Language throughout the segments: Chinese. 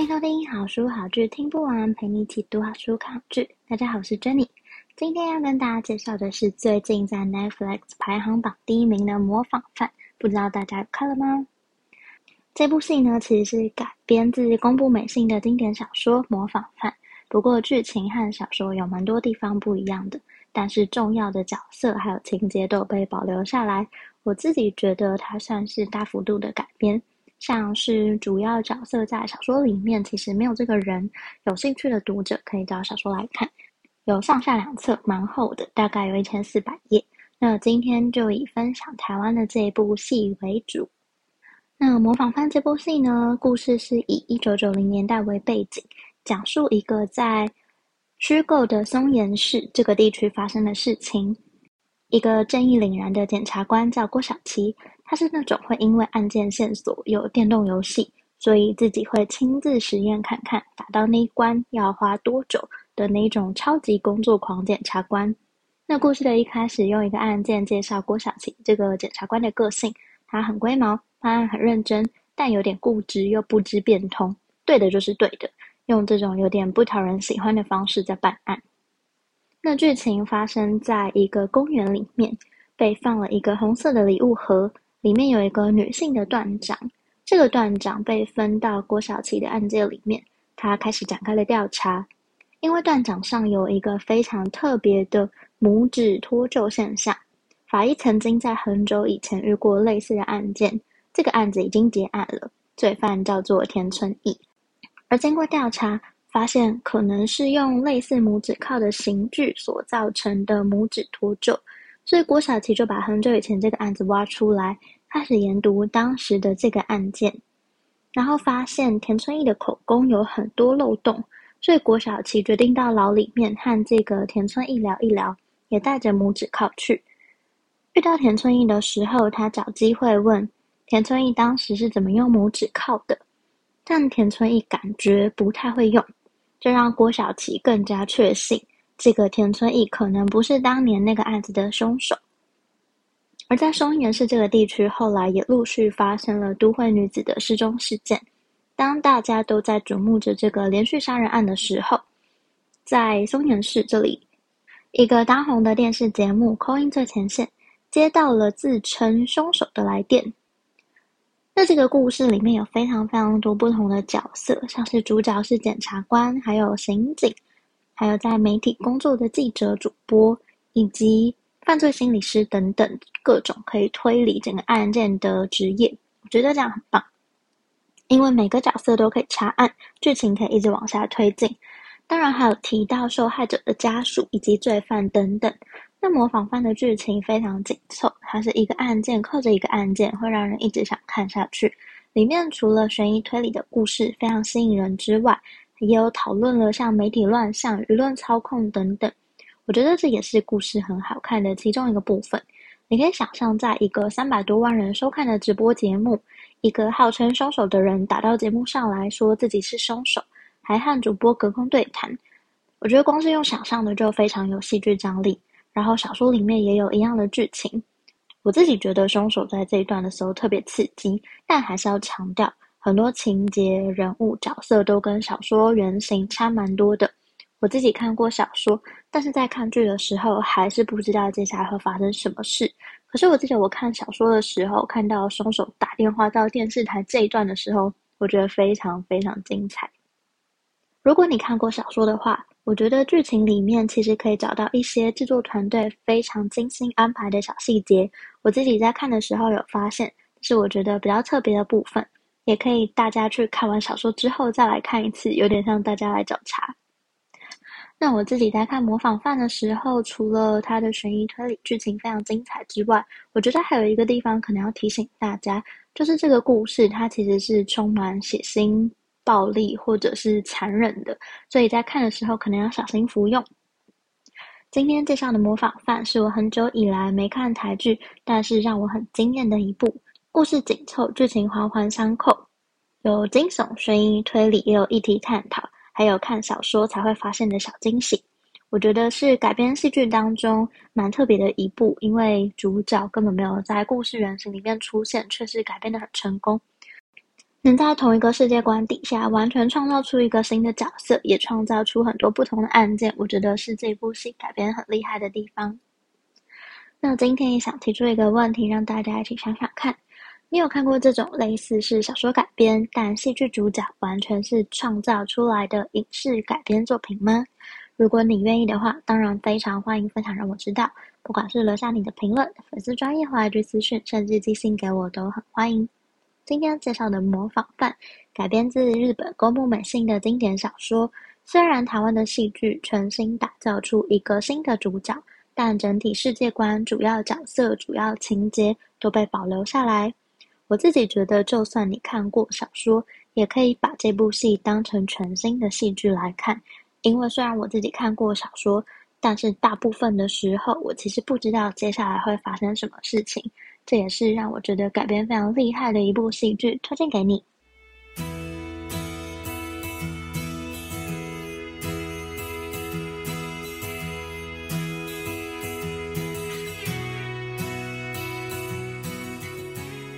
欢迎收听好书好剧听不完，陪你一起读好书、看好剧。大家好，我是 Jenny。今天要跟大家介绍的是最近在 Netflix 排行榜第一名的《模仿犯》，不知道大家有看了吗？这部戏呢，其实是改编自公布美信的经典小说《模仿犯》，不过剧情和小说有蛮多地方不一样的，但是重要的角色还有情节都有被保留下来。我自己觉得它算是大幅度的改编。像是主要角色在小说里面其实没有这个人，有兴趣的读者可以找小说来看，有上下两册，蛮厚的，大概有一千四百页。那今天就以分享台湾的这一部戏为主。那《模仿犯》这部戏呢，故事是以一九九零年代为背景，讲述一个在虚构的松岩市这个地区发生的事情。一个正义凛然的检察官叫郭晓琪，他是那种会因为案件线索有电动游戏，所以自己会亲自实验看看打到那一关要花多久的那一种超级工作狂检察官。那故事的一开始用一个案件介绍郭小琪这个检察官的个性，他很龟毛，办案很认真，但有点固执又不知变通，对的就是对的，用这种有点不讨人喜欢的方式在办案。那剧情发生在一个公园里面，被放了一个红色的礼物盒，里面有一个女性的段长。这个段长被分到郭晓琪的案件里面，他开始展开了调查。因为段长上有一个非常特别的拇指脱臼现象，法医曾经在很久以前遇过类似的案件，这个案子已经结案了，罪犯叫做田村义，而经过调查。发现可能是用类似拇指铐的刑具所造成的拇指脱臼，所以郭晓琪就把很久以前这个案子挖出来，开始研读当时的这个案件，然后发现田村义的口供有很多漏洞，所以郭小琪决定到牢里面和这个田村义聊一聊，也带着拇指铐去。遇到田村义的时候，他找机会问田村义当时是怎么用拇指铐的，但田村义感觉不太会用。这让郭小琪更加确信，这个田村义可能不是当年那个案子的凶手。而在松岩市这个地区，后来也陆续发生了都会女子的失踪事件。当大家都在瞩目着这个连续杀人案的时候，在松岩市这里，一个当红的电视节目《Call in 最前线》接到了自称凶手的来电。那这个故事里面有非常非常多不同的角色，像是主角是检察官，还有刑警，还有在媒体工作的记者、主播，以及犯罪心理师等等各种可以推理整个案件的职业。我觉得这样很棒，因为每个角色都可以查案，剧情可以一直往下推进。当然还有提到受害者的家属以及罪犯等等。那模仿犯的剧情非常紧凑，它是一个案件扣着一个案件，会让人一直想看下去。里面除了悬疑推理的故事非常吸引人之外，也有讨论了像媒体乱象、舆论操控等等。我觉得这也是故事很好看的其中一个部分。你可以想象，在一个三百多万人收看的直播节目，一个号称凶手的人打到节目上来说自己是凶手，还和主播隔空对谈。我觉得光是用想象的就非常有戏剧张力。然后小说里面也有一样的剧情，我自己觉得凶手在这一段的时候特别刺激，但还是要强调，很多情节、人物、角色都跟小说原型差蛮多的。我自己看过小说，但是在看剧的时候还是不知道接下来会发生什么事。可是我记得我看小说的时候，看到凶手打电话到电视台这一段的时候，我觉得非常非常精彩。如果你看过小说的话，我觉得剧情里面其实可以找到一些制作团队非常精心安排的小细节。我自己在看的时候有发现，是我觉得比较特别的部分。也可以大家去看完小说之后再来看一次，有点像大家来找茬。那我自己在看《模仿犯》的时候，除了它的悬疑推理剧情非常精彩之外，我觉得还有一个地方可能要提醒大家，就是这个故事它其实是充满血腥。暴力或者是残忍的，所以在看的时候可能要小心服用。今天介绍的《模仿犯》是我很久以来没看台剧，但是让我很惊艳的一部。故事紧凑，剧情环环相扣，有惊悚、悬疑、推理，也有议题探讨，还有看小说才会发现的小惊喜。我觉得是改编戏剧当中蛮特别的一部，因为主角根本没有在故事原型里面出现，却是改编得很成功。能在同一个世界观底下完全创造出一个新的角色，也创造出很多不同的案件，我觉得是这部戏改编很厉害的地方。那今天也想提出一个问题，让大家一起想想看：你有看过这种类似是小说改编，但戏剧主角完全是创造出来的影视改编作品吗？如果你愿意的话，当然非常欢迎分享让我知道，不管是留下你的评论、粉丝专业或 IG 私讯，甚至寄信给我都很欢迎。今天介绍的《模仿犯》改编自日本宫部美幸的经典小说。虽然台湾的戏剧全新打造出一个新的主角，但整体世界观、主要角色、主要情节都被保留下来。我自己觉得，就算你看过小说，也可以把这部戏当成全新的戏剧来看。因为虽然我自己看过小说，但是大部分的时候，我其实不知道接下来会发生什么事情。这也是让我觉得改编非常厉害的一部戏剧，推荐给你。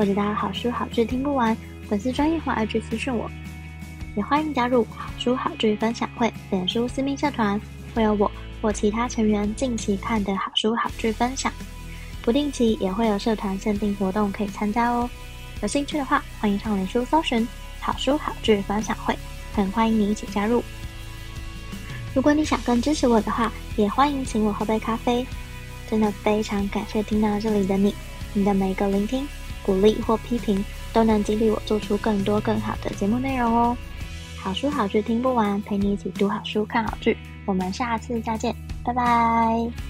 或者到好书好剧听不完，粉丝专页或 IG 私讯我。也欢迎加入好书好剧分享会脸书私密社团，会有我或其他成员近期看的好书好剧分享。不定期也会有社团限定活动可以参加哦，有兴趣的话，欢迎上脸书搜寻“好书好剧分享会”，很欢迎你一起加入。如果你想更支持我的话，也欢迎请我喝杯咖啡。真的非常感谢听到这里的你，你的每一个聆听、鼓励或批评，都能激励我做出更多更好的节目内容哦。好书好剧听不完，陪你一起读好书、看好剧。我们下次再见，拜拜。